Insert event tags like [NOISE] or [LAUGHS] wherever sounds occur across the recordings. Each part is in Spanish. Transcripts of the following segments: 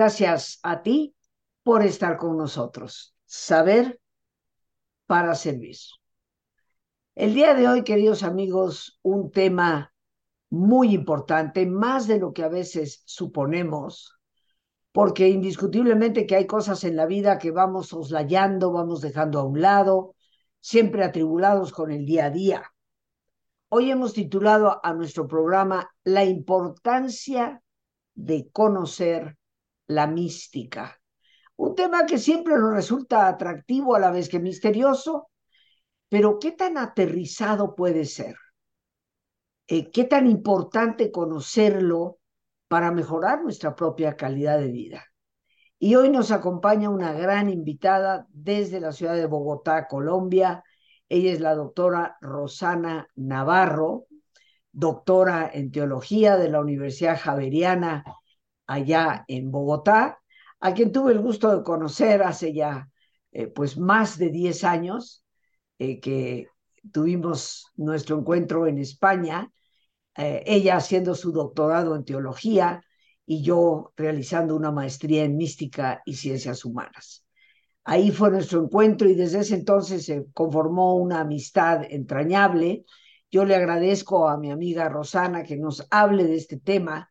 Gracias a ti por estar con nosotros. Saber para servir. El día de hoy, queridos amigos, un tema muy importante, más de lo que a veces suponemos, porque indiscutiblemente que hay cosas en la vida que vamos soslayando, vamos dejando a un lado, siempre atribulados con el día a día. Hoy hemos titulado a nuestro programa La importancia de conocer la mística. Un tema que siempre nos resulta atractivo a la vez que misterioso, pero ¿qué tan aterrizado puede ser? Eh, ¿Qué tan importante conocerlo para mejorar nuestra propia calidad de vida? Y hoy nos acompaña una gran invitada desde la ciudad de Bogotá, Colombia, ella es la doctora Rosana Navarro, doctora en teología de la Universidad Javeriana allá en Bogotá, a quien tuve el gusto de conocer hace ya eh, pues más de 10 años eh, que tuvimos nuestro encuentro en España, eh, ella haciendo su doctorado en teología y yo realizando una maestría en mística y ciencias humanas. Ahí fue nuestro encuentro y desde ese entonces se conformó una amistad entrañable. Yo le agradezco a mi amiga Rosana que nos hable de este tema,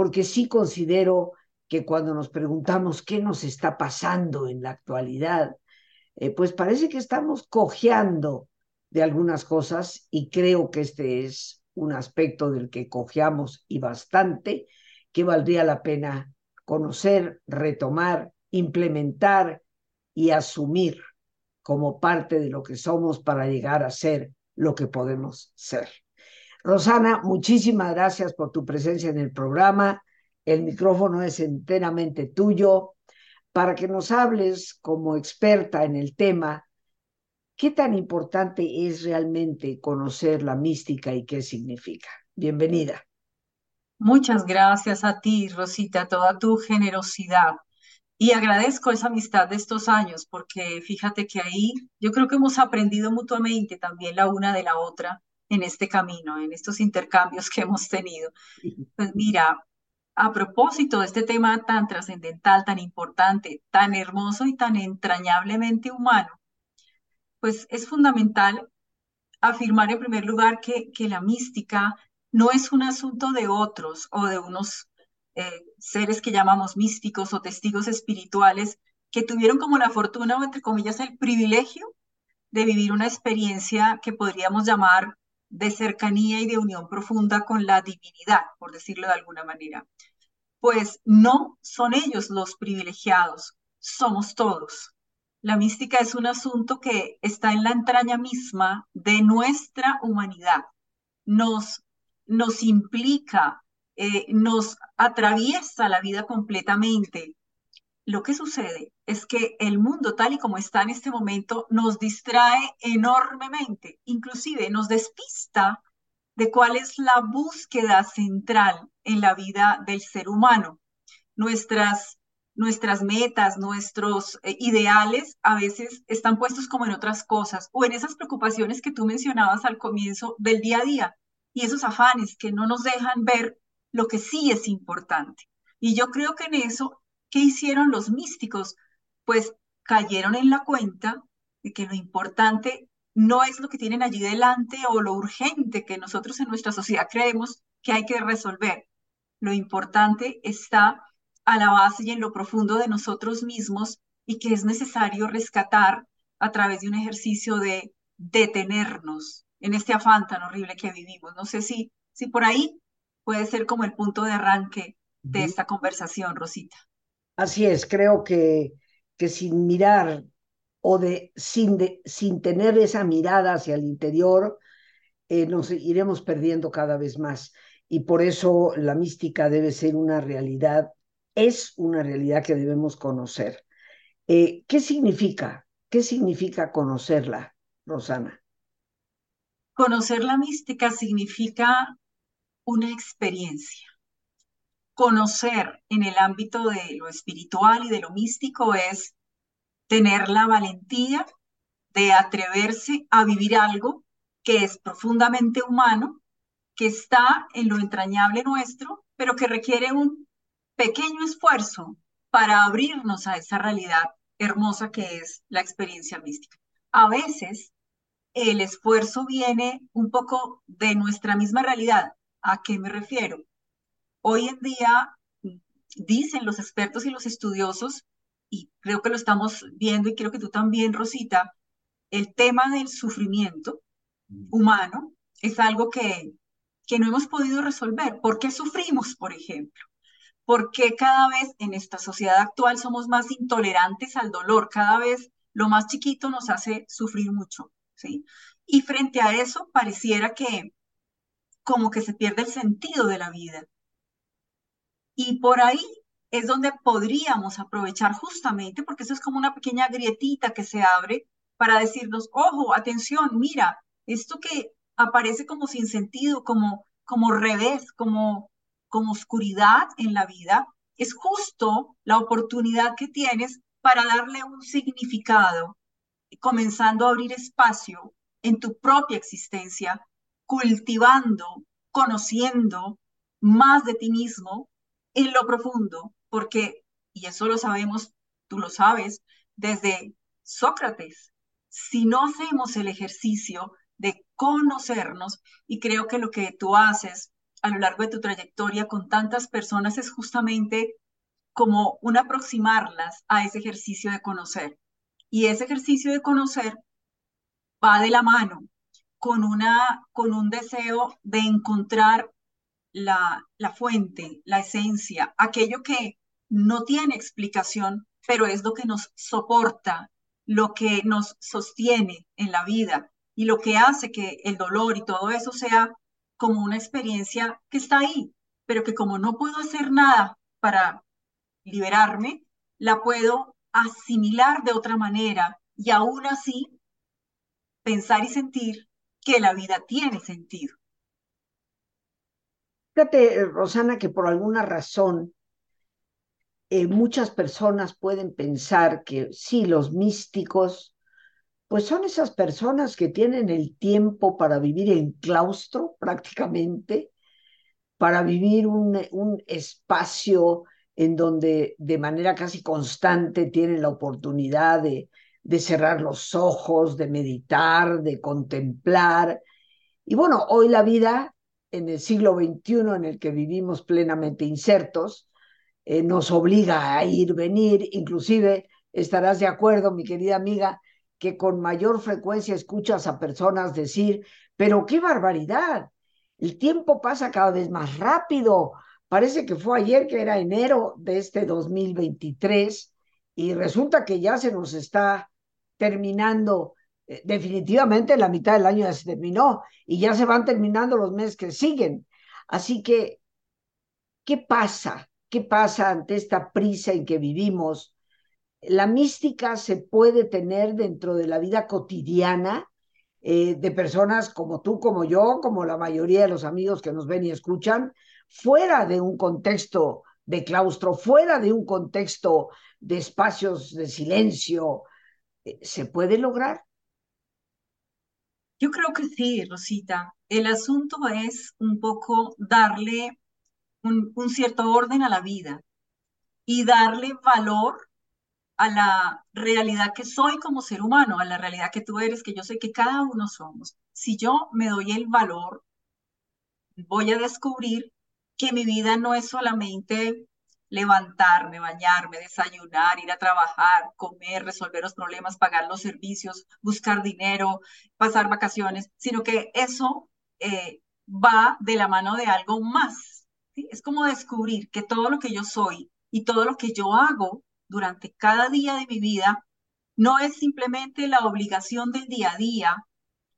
porque sí considero que cuando nos preguntamos qué nos está pasando en la actualidad, eh, pues parece que estamos cojeando de algunas cosas y creo que este es un aspecto del que cojeamos y bastante, que valdría la pena conocer, retomar, implementar y asumir como parte de lo que somos para llegar a ser lo que podemos ser. Rosana, muchísimas gracias por tu presencia en el programa. El micrófono es enteramente tuyo para que nos hables como experta en el tema, ¿qué tan importante es realmente conocer la mística y qué significa? Bienvenida. Muchas gracias a ti, Rosita, toda tu generosidad y agradezco esa amistad de estos años, porque fíjate que ahí yo creo que hemos aprendido mutuamente también la una de la otra en este camino, en estos intercambios que hemos tenido. Pues mira, a propósito de este tema tan trascendental, tan importante, tan hermoso y tan entrañablemente humano, pues es fundamental afirmar en primer lugar que, que la mística no es un asunto de otros o de unos eh, seres que llamamos místicos o testigos espirituales que tuvieron como la fortuna o entre comillas el privilegio de vivir una experiencia que podríamos llamar de cercanía y de unión profunda con la divinidad, por decirlo de alguna manera. Pues no son ellos los privilegiados, somos todos. La mística es un asunto que está en la entraña misma de nuestra humanidad. Nos, nos implica eh, nos atraviesa la vida completamente. Lo que sucede es que el mundo tal y como está en este momento nos distrae enormemente, inclusive nos despista de cuál es la búsqueda central en la vida del ser humano. Nuestras, nuestras metas, nuestros eh, ideales a veces están puestos como en otras cosas o en esas preocupaciones que tú mencionabas al comienzo del día a día y esos afanes que no nos dejan ver lo que sí es importante. Y yo creo que en eso, ¿qué hicieron los místicos? Pues cayeron en la cuenta de que lo importante no es lo que tienen allí delante o lo urgente que nosotros en nuestra sociedad creemos que hay que resolver. Lo importante está a la base y en lo profundo de nosotros mismos y que es necesario rescatar a través de un ejercicio de detenernos en este afán tan horrible que vivimos. No sé si, si por ahí puede ser como el punto de arranque de esta conversación, Rosita. Así es, creo que, que sin mirar o de sin, de, sin tener esa mirada hacia el interior, eh, nos iremos perdiendo cada vez más. Y por eso la mística debe ser una realidad, es una realidad que debemos conocer. Eh, ¿Qué significa? ¿Qué significa conocerla, Rosana? Conocer la mística significa una experiencia. Conocer en el ámbito de lo espiritual y de lo místico es tener la valentía de atreverse a vivir algo que es profundamente humano, que está en lo entrañable nuestro, pero que requiere un pequeño esfuerzo para abrirnos a esa realidad hermosa que es la experiencia mística. A veces el esfuerzo viene un poco de nuestra misma realidad. ¿A qué me refiero? Hoy en día dicen los expertos y los estudiosos, y creo que lo estamos viendo y creo que tú también, Rosita, el tema del sufrimiento mm. humano es algo que, que no hemos podido resolver. ¿Por qué sufrimos, por ejemplo? ¿Por qué cada vez en esta sociedad actual somos más intolerantes al dolor? Cada vez lo más chiquito nos hace sufrir mucho, ¿sí? Y frente a eso pareciera que como que se pierde el sentido de la vida. Y por ahí es donde podríamos aprovechar justamente, porque eso es como una pequeña grietita que se abre para decirnos, ojo, atención, mira, esto que aparece como sin sentido, como, como revés, como, como oscuridad en la vida, es justo la oportunidad que tienes para darle un significado, comenzando a abrir espacio en tu propia existencia, cultivando, conociendo más de ti mismo en lo profundo, porque, y eso lo sabemos, tú lo sabes, desde Sócrates, si no hacemos el ejercicio de conocernos, y creo que lo que tú haces a lo largo de tu trayectoria con tantas personas es justamente como un aproximarlas a ese ejercicio de conocer. Y ese ejercicio de conocer va de la mano con, una, con un deseo de encontrar la, la fuente, la esencia, aquello que no tiene explicación, pero es lo que nos soporta, lo que nos sostiene en la vida y lo que hace que el dolor y todo eso sea como una experiencia que está ahí, pero que como no puedo hacer nada para liberarme, la puedo asimilar de otra manera y aún así pensar y sentir que la vida tiene sentido. Fíjate, Rosana, que por alguna razón eh, muchas personas pueden pensar que sí, los místicos, pues son esas personas que tienen el tiempo para vivir en claustro prácticamente, para vivir un, un espacio en donde de manera casi constante tienen la oportunidad de, de cerrar los ojos, de meditar, de contemplar. Y bueno, hoy la vida en el siglo XXI en el que vivimos plenamente insertos, eh, nos obliga a ir, venir, inclusive estarás de acuerdo, mi querida amiga, que con mayor frecuencia escuchas a personas decir, pero qué barbaridad, el tiempo pasa cada vez más rápido, parece que fue ayer que era enero de este 2023 y resulta que ya se nos está terminando definitivamente la mitad del año ya se terminó y ya se van terminando los meses que siguen. Así que, ¿qué pasa? ¿Qué pasa ante esta prisa en que vivimos? La mística se puede tener dentro de la vida cotidiana eh, de personas como tú, como yo, como la mayoría de los amigos que nos ven y escuchan, fuera de un contexto de claustro, fuera de un contexto de espacios de silencio, eh, ¿se puede lograr? Yo creo que sí, Rosita. El asunto es un poco darle un, cierto orden a la vida y darle valor a la realidad que soy como ser humano, a la realidad que tú eres, que yo sé que cada uno somos. Si yo me doy el valor, voy a descubrir que mi vida no es solamente levantarme, bañarme, desayunar, ir a trabajar, comer, resolver los problemas, pagar los servicios, buscar dinero, pasar vacaciones, sino que eso eh, va de la mano de algo más. Es como descubrir que todo lo que yo soy y todo lo que yo hago durante cada día de mi vida no es simplemente la obligación del día a día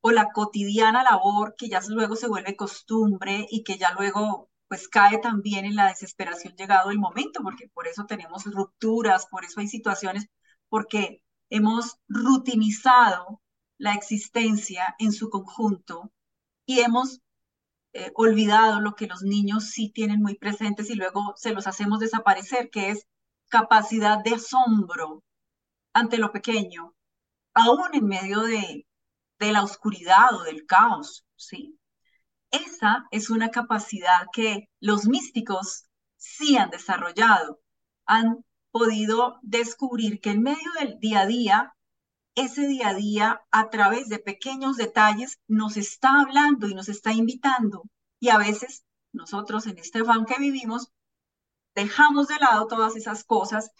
o la cotidiana labor que ya luego se vuelve costumbre y que ya luego pues cae también en la desesperación llegado el momento, porque por eso tenemos rupturas, por eso hay situaciones, porque hemos rutinizado la existencia en su conjunto y hemos eh, olvidado lo que los niños sí tienen muy presentes y luego se los hacemos desaparecer, que es capacidad de asombro ante lo pequeño, aún en medio de, de la oscuridad o del caos, ¿sí? Esa es una capacidad que los místicos sí han desarrollado. Han podido descubrir que en medio del día a día, ese día a día, a través de pequeños detalles, nos está hablando y nos está invitando. Y a veces nosotros en este fan que vivimos, dejamos de lado todas esas cosas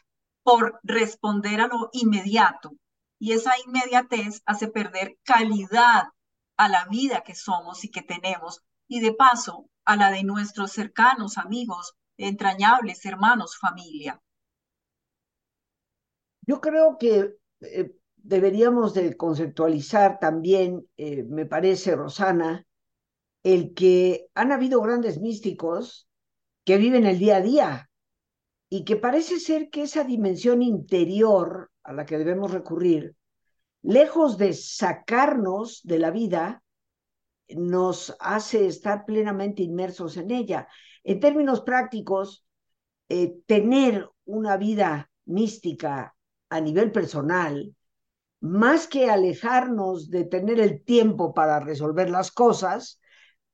por responder a lo inmediato. Y esa inmediatez hace perder calidad a la vida que somos y que tenemos, y de paso a la de nuestros cercanos, amigos, entrañables, hermanos, familia. Yo creo que eh, deberíamos de conceptualizar también, eh, me parece, Rosana, el que han habido grandes místicos que viven el día a día y que parece ser que esa dimensión interior a la que debemos recurrir, lejos de sacarnos de la vida, nos hace estar plenamente inmersos en ella. En términos prácticos, eh, tener una vida mística a nivel personal, más que alejarnos de tener el tiempo para resolver las cosas,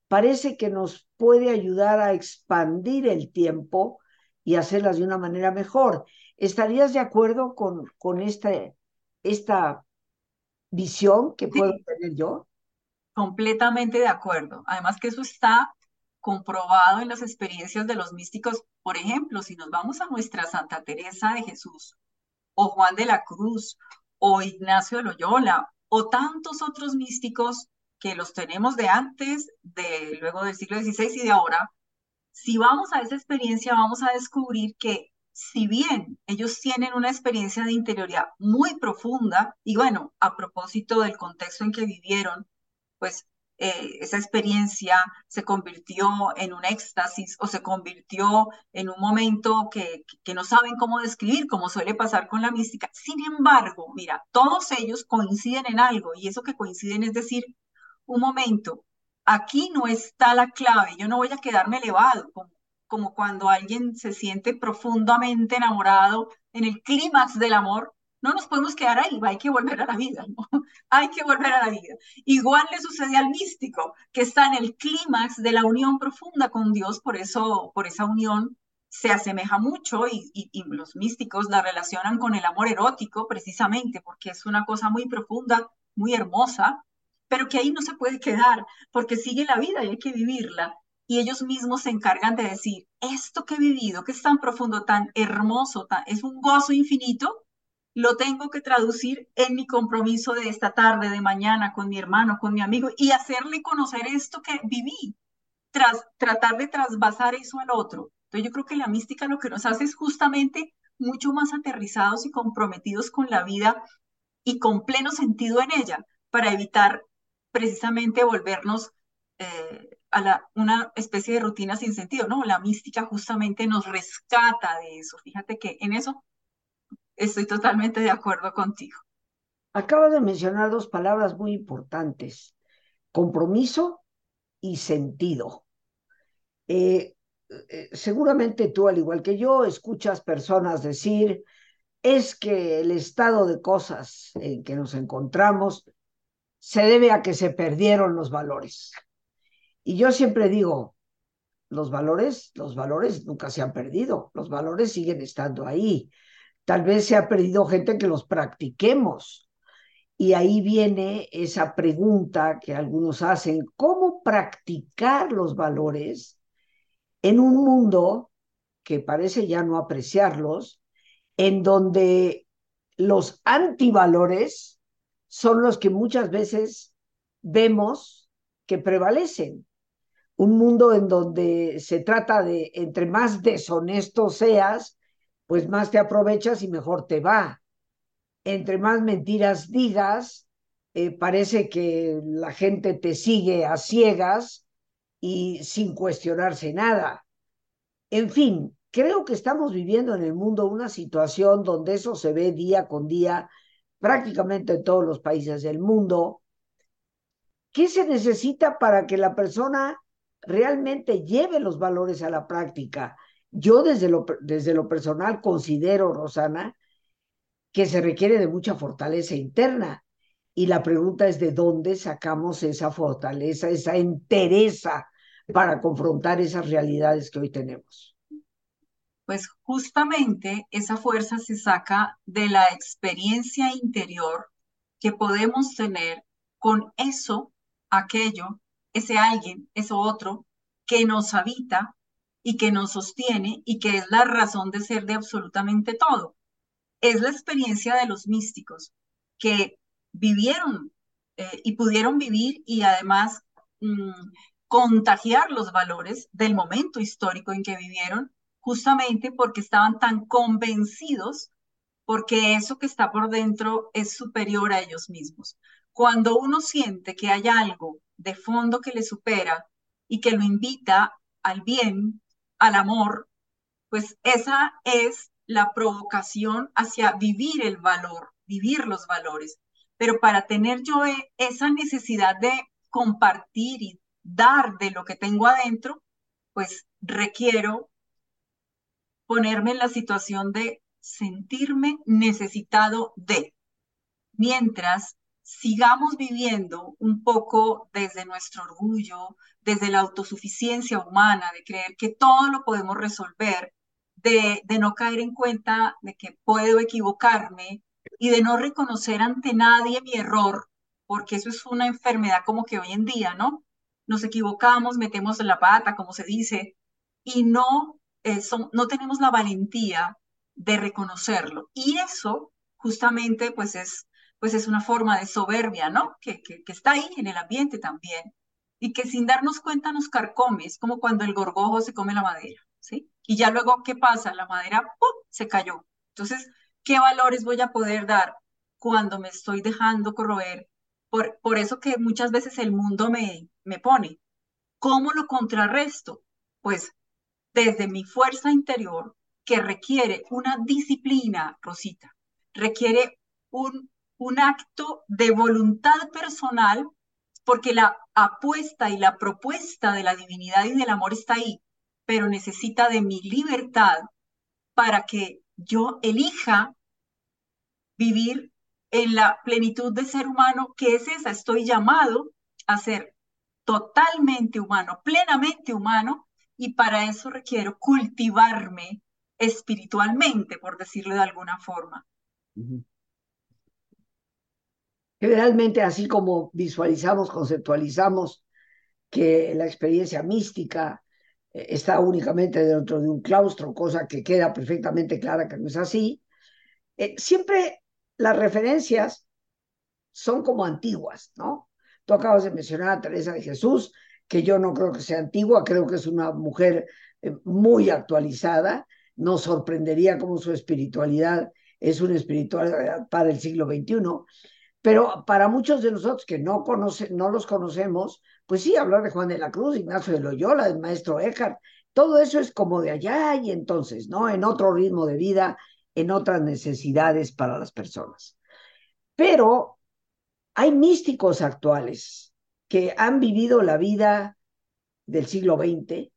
parece que nos puede ayudar a expandir el tiempo y hacerlas de una manera mejor. ¿Estarías de acuerdo con, con esta, esta visión que puedo tener yo? Completamente de acuerdo. Además que eso está comprobado en las experiencias de los místicos. Por ejemplo, si nos vamos a nuestra Santa Teresa de Jesús, o Juan de la Cruz, o Ignacio de Loyola, o tantos otros místicos que los tenemos de antes, de luego del siglo XVI y de ahora, si vamos a esa experiencia vamos a descubrir que si bien ellos tienen una experiencia de interioridad muy profunda, y bueno, a propósito del contexto en que vivieron, pues eh, esa experiencia se convirtió en un éxtasis o se convirtió en un momento que, que no saben cómo describir, como suele pasar con la mística. Sin embargo, mira, todos ellos coinciden en algo y eso que coinciden es decir, un momento, aquí no está la clave, yo no voy a quedarme elevado, como cuando alguien se siente profundamente enamorado en el clímax del amor, no nos podemos quedar ahí, hay que volver a la vida, [LAUGHS] hay que volver a la vida. Igual le sucede al místico, que está en el clímax de la unión profunda con Dios, por eso, por esa unión se asemeja mucho y, los místicos la relacionan con el amor erótico precisamente porque es una cosa muy profunda, muy hermosa, pero que ahí no se puede quedar, porque sigue la vida y hay que vivirla. Y ellos mismos se encargan de decir, esto que he vivido, que es tan profundo, tan hermoso, tan, es un gozo infinito, lo tengo que traducir en mi compromiso de esta tarde, de mañana, con mi hermano, con mi amigo, y hacerle conocer esto que viví, tras tratar de trasvasar eso al otro. Entonces yo creo que la mística lo que nos hace es justamente mucho más aterrizados y comprometidos con la vida y con pleno sentido en ella, para evitar precisamente volvernos eh, a la, una especie de rutina sin sentido, ¿no? La mística justamente nos rescata de eso. Fíjate que en eso estoy totalmente de acuerdo contigo. Acaba de mencionar dos palabras muy importantes, compromiso y sentido. Eh, eh, seguramente tú, al igual que yo, escuchas personas decir, es que el estado de cosas en que nos encontramos se debe a que se perdieron los valores. Y yo siempre digo, los valores, los valores nunca se han perdido, los valores siguen estando ahí. Tal vez se ha perdido gente que los practiquemos. Y ahí viene esa pregunta que algunos hacen, ¿cómo practicar los valores en un mundo que parece ya no apreciarlos, en donde los antivalores son los que muchas veces vemos que prevalecen. Un mundo en donde se trata de, entre más deshonesto seas, pues más te aprovechas y mejor te va. Entre más mentiras digas, eh, parece que la gente te sigue a ciegas y sin cuestionarse nada. En fin, creo que estamos viviendo en el mundo una situación donde eso se ve día con día prácticamente en todos los países del mundo. ¿Qué se necesita para que la persona realmente lleve los valores a la práctica? Yo desde lo, desde lo personal considero, Rosana, que se requiere de mucha fortaleza interna. Y la pregunta es de dónde sacamos esa fortaleza, esa entereza para confrontar esas realidades que hoy tenemos. Pues justamente esa fuerza se saca de la experiencia interior que podemos tener con eso, aquello, ese alguien, eso otro, que nos habita y que nos sostiene y que es la razón de ser de absolutamente todo. Es la experiencia de los místicos que vivieron eh, y pudieron vivir y además mm, contagiar los valores del momento histórico en que vivieron, justamente porque estaban tan convencidos porque eso que está por dentro es superior a ellos mismos. Cuando uno siente que hay algo de fondo que le supera y que lo invita al bien, al amor, pues esa es la provocación hacia vivir el valor, vivir los valores. Pero para tener yo e, esa necesidad de compartir y dar de lo que tengo adentro, pues requiero ponerme en la situación de sentirme necesitado de. Mientras sigamos viviendo un poco desde nuestro orgullo, desde la autosuficiencia humana, de creer que todo lo podemos resolver, de, de no caer en cuenta de que puedo equivocarme y de no reconocer ante nadie mi error, porque eso es una enfermedad como que hoy en día, ¿no? Nos equivocamos, metemos la pata, como se dice, y no, eh, no tenemos la valentía de reconocerlo. Y eso justamente pues es, pues es una forma de soberbia, ¿no? Que, que, está ahí en el ambiente también y que sin darnos cuenta nos carcome, es como cuando el gorgojo se come la madera, ¿sí? Y ya luego, ¿qué pasa? La madera ¡pum! se cayó. Entonces, ¿qué valores voy a poder dar cuando me estoy dejando corroer? Por, por eso que muchas veces el mundo me, me pone. ¿Cómo lo contrarresto? Pues desde mi fuerza interior, que requiere una disciplina, Rosita, requiere un, un acto de voluntad personal, porque la apuesta y la propuesta de la divinidad y del amor está ahí, pero necesita de mi libertad para que yo elija vivir en la plenitud de ser humano, que es esa, estoy llamado a ser totalmente humano, plenamente humano, y para eso requiero cultivarme espiritualmente, por decirlo de alguna forma. Generalmente, así como visualizamos, conceptualizamos que la experiencia mística eh, está únicamente dentro de un claustro, cosa que queda perfectamente clara que no es así, eh, siempre las referencias son como antiguas, ¿no? Tú acabas de mencionar a Teresa de Jesús, que yo no creo que sea antigua, creo que es una mujer eh, muy actualizada, nos sorprendería como su espiritualidad es una espiritualidad para el siglo XXI, pero para muchos de nosotros que no, conoce, no los conocemos, pues sí, hablar de Juan de la Cruz, Ignacio de Loyola, del maestro Eckhart, todo eso es como de allá y entonces, ¿no? En otro ritmo de vida, en otras necesidades para las personas. Pero hay místicos actuales que han vivido la vida del siglo XX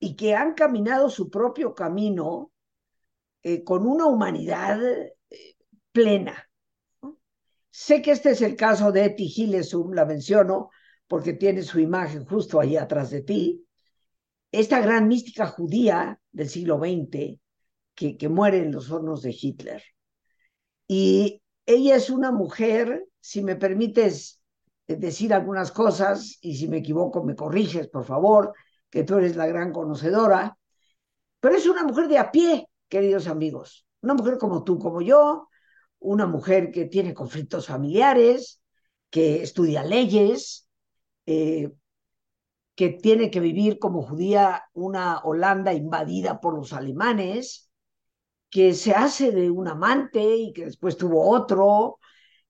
y que han caminado su propio camino eh, con una humanidad eh, plena. Sé que este es el caso de Eti Gilesum, la menciono porque tiene su imagen justo ahí atrás de ti. Esta gran mística judía del siglo XX que, que muere en los hornos de Hitler. Y ella es una mujer, si me permites eh, decir algunas cosas, y si me equivoco me corriges, por favor, que tú eres la gran conocedora, pero es una mujer de a pie, queridos amigos, una mujer como tú, como yo, una mujer que tiene conflictos familiares, que estudia leyes, eh, que tiene que vivir como judía una Holanda invadida por los alemanes, que se hace de un amante y que después tuvo otro,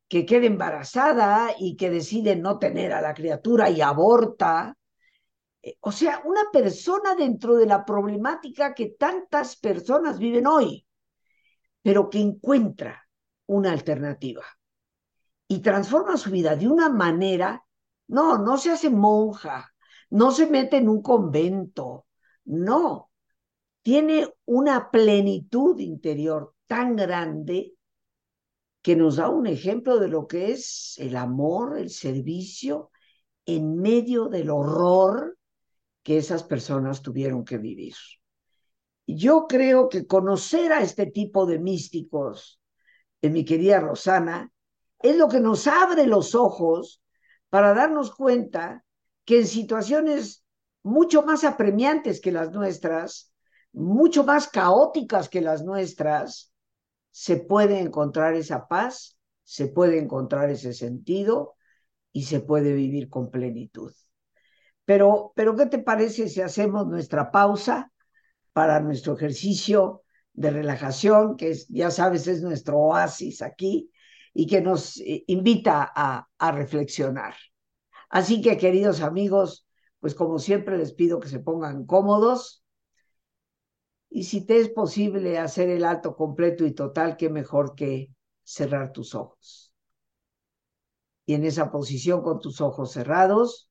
que queda embarazada y que decide no tener a la criatura y aborta, eh, o sea, una persona dentro de la problemática que tantas personas viven hoy, pero que encuentra una alternativa y transforma su vida de una manera, no, no se hace monja, no se mete en un convento, no, tiene una plenitud interior tan grande que nos da un ejemplo de lo que es el amor, el servicio, en medio del horror que esas personas tuvieron que vivir. Yo creo que conocer a este tipo de místicos, de mi querida Rosana, es lo que nos abre los ojos para darnos cuenta que en situaciones mucho más apremiantes que las nuestras, mucho más caóticas que las nuestras, se puede encontrar esa paz, se puede encontrar ese sentido y se puede vivir con plenitud. Pero, pero ¿qué te parece si hacemos nuestra pausa para nuestro ejercicio de relajación, que es, ya sabes, es nuestro oasis aquí y que nos eh, invita a, a reflexionar? Así que, queridos amigos, pues como siempre les pido que se pongan cómodos y si te es posible hacer el alto completo y total, qué mejor que cerrar tus ojos. Y en esa posición con tus ojos cerrados,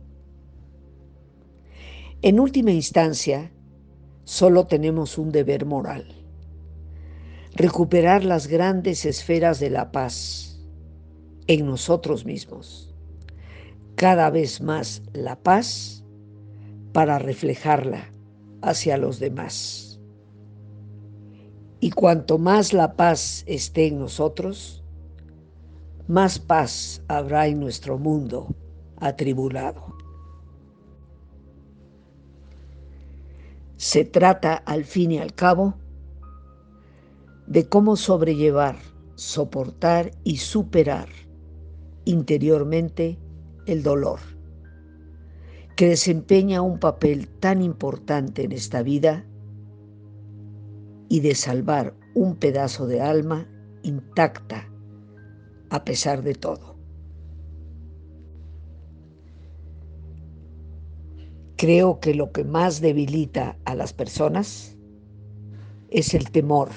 En última instancia, solo tenemos un deber moral recuperar las grandes esferas de la paz en nosotros mismos. Cada vez más la paz para reflejarla hacia los demás. Y cuanto más la paz esté en nosotros, más paz habrá en nuestro mundo atribulado. Se trata, al fin y al cabo, de cómo sobrellevar, soportar y superar interiormente el dolor, que desempeña un papel tan importante en esta vida y de salvar un pedazo de alma intacta a pesar de todo. Creo que lo que más debilita a las personas es el temor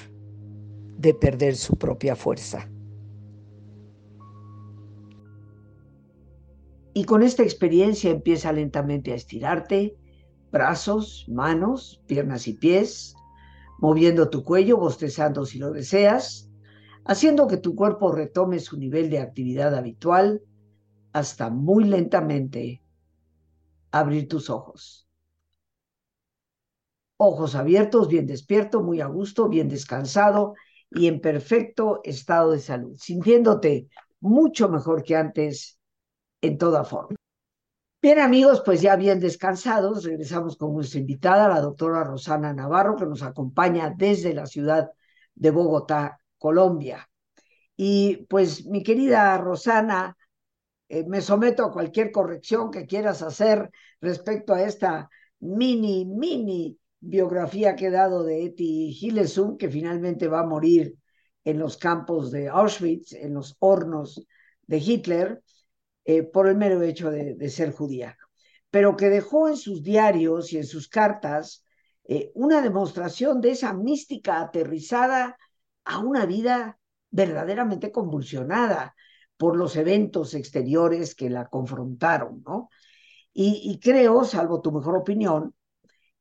de perder su propia fuerza. Y con esta experiencia empieza lentamente a estirarte, brazos, manos, piernas y pies, moviendo tu cuello, bostezando si lo deseas, haciendo que tu cuerpo retome su nivel de actividad habitual hasta muy lentamente abrir tus ojos. Ojos abiertos, bien despierto, muy a gusto, bien descansado y en perfecto estado de salud, sintiéndote mucho mejor que antes en toda forma. Bien amigos, pues ya bien descansados, regresamos con nuestra invitada, la doctora Rosana Navarro, que nos acompaña desde la ciudad de Bogotá, Colombia. Y pues mi querida Rosana, eh, me someto a cualquier corrección que quieras hacer respecto a esta mini, mini biografía que he dado de Eti Hillesum, que finalmente va a morir en los campos de Auschwitz, en los hornos de Hitler, eh, por el mero hecho de, ser judía, pero que dejó en sus diarios y en sus cartas eh, una demostración de esa mística aterrizada a una vida verdaderamente convulsionada por los eventos exteriores que la confrontaron, ¿no? Y, creo, salvo tu mejor opinión,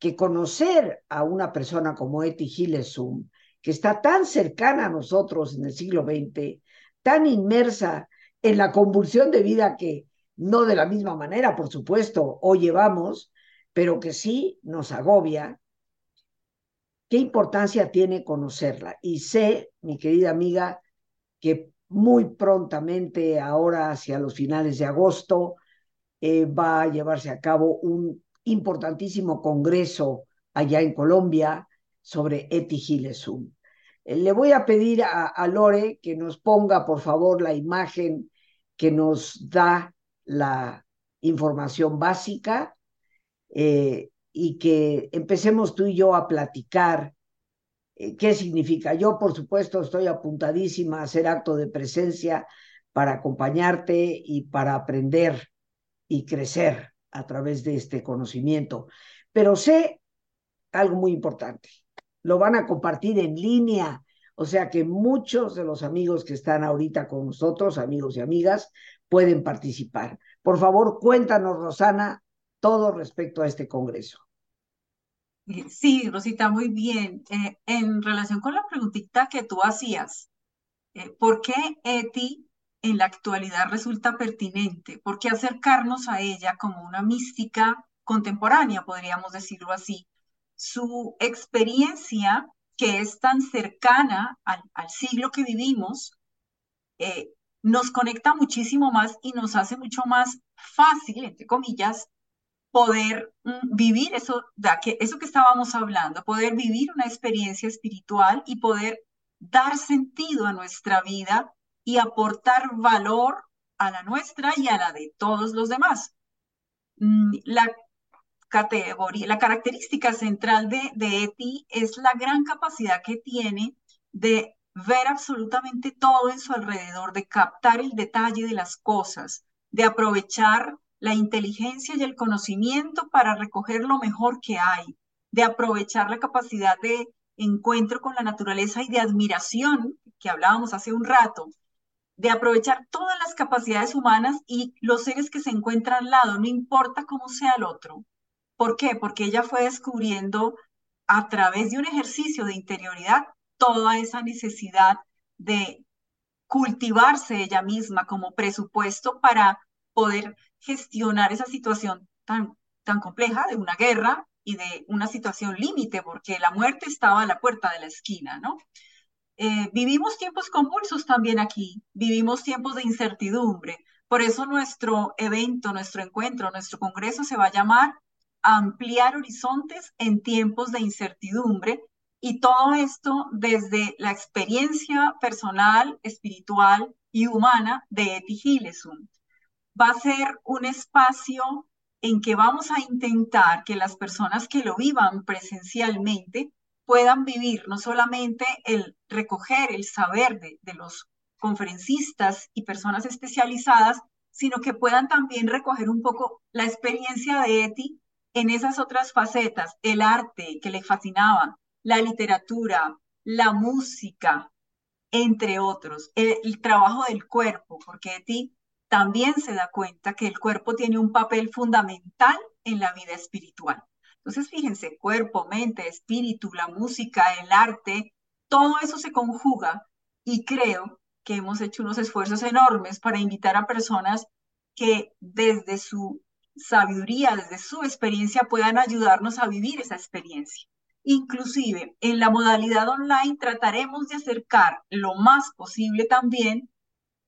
que conocer a una persona como Eti Gilesum, que está tan cercana a nosotros en el siglo XX, tan inmersa en la convulsión de vida que no de la misma manera, por supuesto, hoy llevamos, pero que sí nos agobia, ¿qué importancia tiene conocerla? Y sé, mi querida amiga, que muy prontamente, ahora hacia los finales de agosto, eh, va a llevarse a cabo un importantísimo congreso allá en Colombia sobre Eti Gilesum. Eh, le voy a pedir a, Lore que nos ponga, por favor, la imagen que nos da la información básica eh, y que empecemos tú y yo a platicar qué significa. Yo, por supuesto, estoy apuntadísima a hacer acto de presencia para acompañarte y para aprender y crecer a través de este conocimiento. Pero sé algo muy importante, lo van a compartir en línea, o sea que muchos de los amigos que están ahorita con nosotros, amigos y amigas, pueden participar. Por favor, cuéntanos, Rosana, todo respecto a este Congreso. Sí, Rosita, muy bien. Eh, en relación con la preguntita que tú hacías, eh, ¿por qué ETI en la actualidad resulta pertinente? ¿Por qué acercarnos a ella como una mística contemporánea, podríamos decirlo así? Su experiencia, que es tan cercana al, siglo que vivimos, eh, nos conecta muchísimo más y nos hace mucho más fácil, entre comillas, poder mm, vivir eso, que, eso que estábamos hablando, poder vivir una experiencia espiritual y poder dar sentido a nuestra vida y aportar valor a la nuestra y a la de todos los demás. Mm, la categoría, la característica central de, de ETI es la gran capacidad que tiene de ver absolutamente todo en su alrededor, de captar el detalle de las cosas, de aprovechar la inteligencia y el conocimiento para recoger lo mejor que hay, de aprovechar la capacidad de encuentro con la naturaleza y de admiración que hablábamos hace un rato, de aprovechar todas las capacidades humanas y los seres que se encuentran al lado, no importa cómo sea el otro. ¿Por qué? Porque ella fue descubriendo a través de un ejercicio de interioridad toda esa necesidad de cultivarse ella misma como presupuesto para poder gestionar esa situación tan, tan compleja de una guerra y de una situación límite, porque la muerte estaba a la puerta de la esquina, ¿no? Eh, vivimos tiempos convulsos también aquí, vivimos tiempos de incertidumbre. Por eso nuestro evento, nuestro encuentro, nuestro congreso se va a llamar Ampliar Horizontes en tiempos de incertidumbre. Y todo esto desde la experiencia personal, espiritual y humana de Eti Gilesum va a ser un espacio en que vamos a intentar que las personas que lo vivan presencialmente puedan vivir no solamente el recoger el saber de, de los conferencistas y personas especializadas, sino que puedan también recoger un poco la experiencia de Eti en esas otras facetas, el arte que le fascinaba, la literatura, la música, entre otros, el, el trabajo del cuerpo, porque Eti también se da cuenta que el cuerpo tiene un papel fundamental en la vida espiritual. Entonces, fíjense, cuerpo, mente, espíritu, la música, el arte, todo eso se conjuga y creo que hemos hecho unos esfuerzos enormes para invitar a personas que desde su sabiduría, desde su experiencia, puedan ayudarnos a vivir esa experiencia. Inclusive, en la modalidad online trataremos de acercar lo más posible también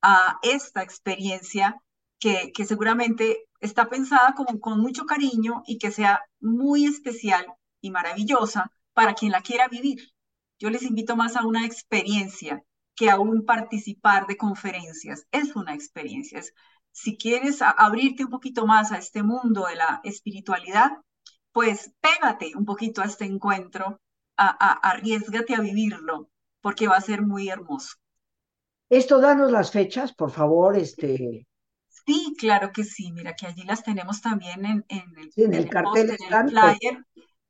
a esta experiencia que, que seguramente está pensada como con mucho cariño y que sea muy especial y maravillosa para quien la quiera vivir. Yo les invito más a una experiencia que a un participar de conferencias. Es una experiencia. si quieres abrirte un poquito más a este mundo de la espiritualidad, pues pégate un poquito a este encuentro, a, a, arriesgate a vivirlo, porque va a ser muy hermoso. Esto, danos las fechas, por favor, este. Sí, claro que sí. Mira que allí las tenemos también en, el, en el, cartel, en el flyer.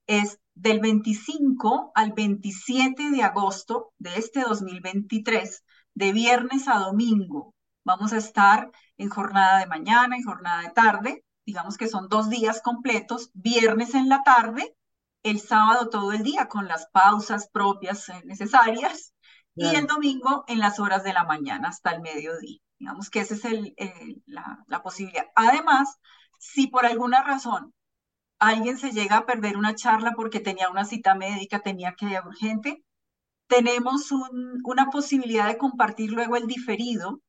Es del 25 al 27 de agosto de este 2023, de viernes a domingo. Vamos a estar en jornada de mañana y jornada de tarde. Digamos que son dos días completos, viernes en la tarde, el sábado todo el día con las pausas propias eh, y el domingo en las horas de la mañana hasta el mediodía. Digamos que esa es el, la, la posibilidad. Además, si por alguna razón alguien se llega a perder una charla porque tenía una cita médica, tenía que ir urgente, tenemos un, una posibilidad de compartir luego el diferido,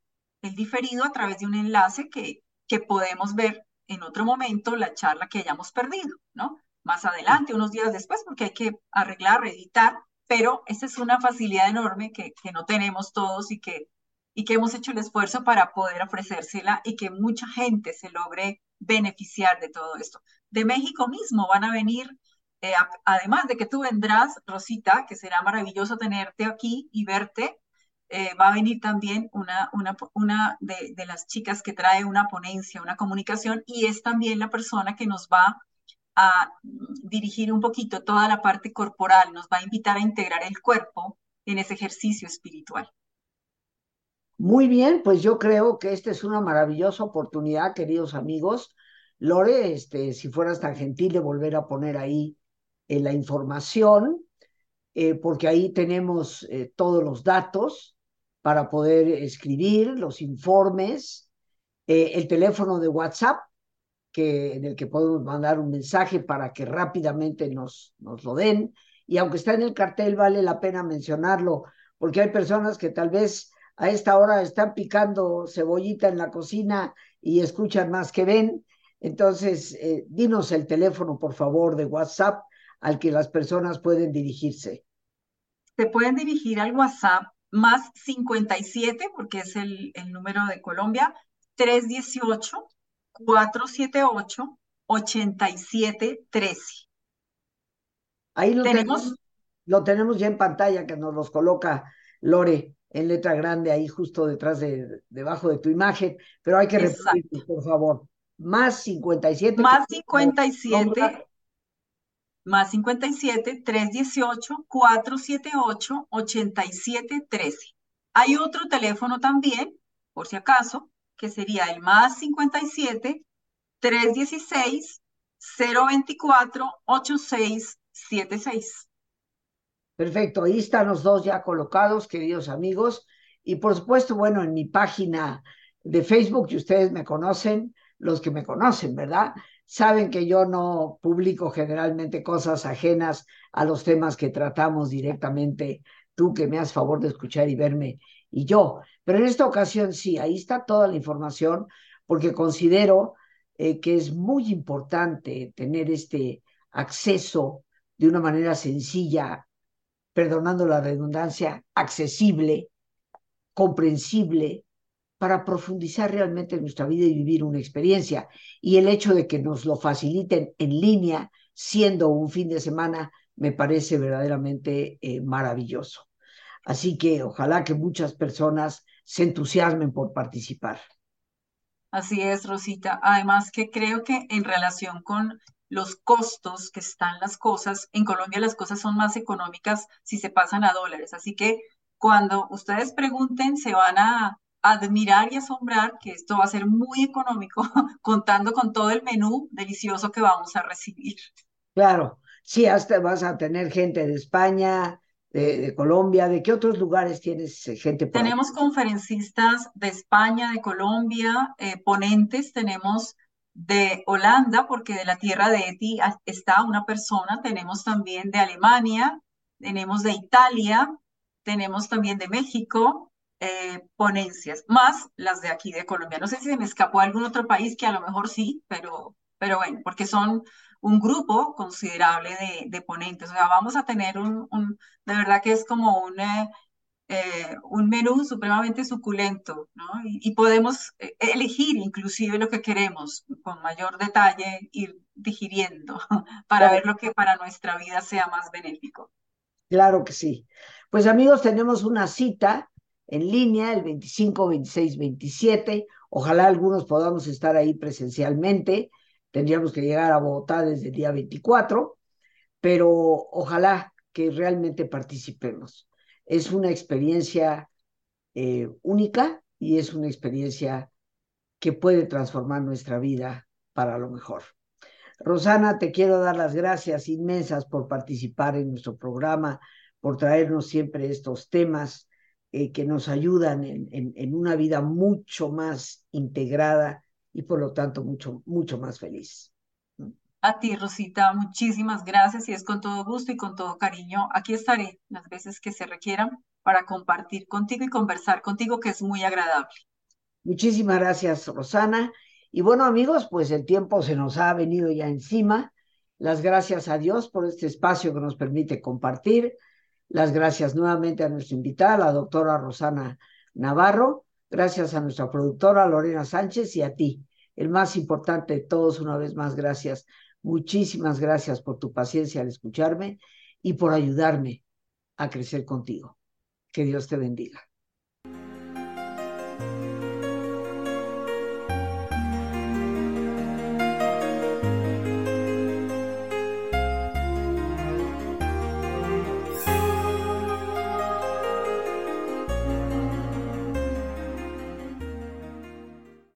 el diferido a través de un enlace que, que podemos ver en otro momento la charla que hayamos perdido, ¿no? Más adelante, unos días después, porque hay que arreglar, reeditar, pero esa es una facilidad enorme que, no tenemos todos y que, y que hemos hecho el esfuerzo para poder ofrecérsela y que mucha gente se logre beneficiar de todo esto. De México mismo van a venir, eh, además de que tú vendrás, Rosita, que será maravilloso tenerte aquí y verte, eh, va a venir también una, una, una de, de, las chicas que trae una ponencia, una comunicación, y es también la persona que nos va a dirigir un poquito toda la parte corporal, nos va a invitar a integrar el cuerpo en ese ejercicio espiritual. Muy bien, pues yo creo que esta es una maravillosa oportunidad, queridos amigos. Lore, este, si fueras tan gentil de volver a poner ahí eh, la información, eh, porque ahí tenemos eh, todos los datos para poder escribir los informes, el teléfono de WhatsApp, que, en el que podemos mandar un mensaje para que rápidamente nos, nos lo den. Y aunque está en el cartel, vale la pena mencionarlo, porque hay personas que tal vez a esta hora están picando cebollita en la cocina y escuchan más que ven. Entonces, eh, dinos el teléfono, por favor, de WhatsApp al que las personas pueden dirigirse. Se pueden dirigir al WhatsApp más 57, porque es el, el número de Colombia, 318-478-8713. Ahí lo tenemos, lo tenemos ya en pantalla, que nos los coloca Lore en letra grande ahí justo detrás de, debajo de tu imagen, pero hay que repetir, por favor. Más 57. Más 57. Más 57, 318, 478, 8713. Hay otro teléfono también, por si acaso, que sería el más 57, 316, 024, 8676. Perfecto, ahí están los dos ya colocados, queridos amigos. Y por supuesto, bueno, en mi página de Facebook, que ustedes me conocen, los que me conocen, ¿verdad? Saben que yo no publico generalmente cosas ajenas a los temas que tratamos directamente, tú que me has favor de escuchar y verme, y yo. Pero en esta ocasión sí, ahí está toda la información, porque considero eh, que es muy importante tener este acceso de una manera sencilla perdonando la redundancia, accesible, comprensible, para profundizar realmente en nuestra vida y vivir una experiencia. Y el hecho de que nos lo faciliten en línea, siendo un fin de semana, me parece verdaderamente eh, maravilloso. Así que ojalá que muchas personas se entusiasmen por participar. Así es, Rosita. Además que creo que en relación con los costos que están las cosas. En Colombia las cosas son más económicas si se pasan a dólares. Así que cuando ustedes pregunten, se van a admirar y asombrar que esto va a ser muy económico, [LAUGHS] contando con todo el menú delicioso que vamos a recibir. Claro, sí, hasta vas a tener gente de España, de, Colombia, ¿de qué otros lugares tienes eh, gente? tenemos conferencistas de España, de Colombia, eh, ponentes, tenemos de Holanda, porque de la tierra de Eti está una persona, tenemos también de Alemania, tenemos de Italia, tenemos también de México, eh, ponencias, más las de aquí de Colombia. No sé si se me escapó algún otro país que a lo mejor sí, pero, pero bueno, porque son un grupo considerable de, de ponentes. O sea, vamos a tener un, un, de verdad que es como un, eh, eh, un menú supremamente suculento, ¿no? Y, podemos eh, elegir inclusive lo que queremos con mayor detalle, ir digiriendo [LAUGHS] para ver lo que para nuestra vida sea más benéfico. Claro que sí. Pues amigos, tenemos una cita en línea el 25, 26, 27. Ojalá algunos podamos estar ahí presencialmente. Tendríamos que llegar a Bogotá desde el día 24, pero ojalá que realmente participemos es una experiencia eh, única y es una experiencia que puede transformar nuestra vida para lo mejor. Rosana, te quiero dar las gracias inmensas por participar en nuestro programa, por traernos siempre estos temas eh, que nos ayudan en, en, una vida mucho más integrada y por lo tanto mucho, mucho más feliz. A ti, Rosita, muchísimas gracias y es con todo gusto y con todo cariño. Aquí estaré las veces que se requieran para compartir contigo y conversar contigo, que es muy agradable. Muchísimas gracias, Rosana. Y bueno, amigos, pues el tiempo se nos ha venido ya encima. Las gracias a Dios por este espacio que nos permite compartir. Las gracias nuevamente a nuestra invitada, la doctora Rosana Navarro. Gracias a nuestra productora Lorena Sánchez y a ti. El más importante de todos, una vez más, gracias Muchísimas gracias por tu paciencia al escucharme y por ayudarme a crecer contigo. Que Dios te bendiga.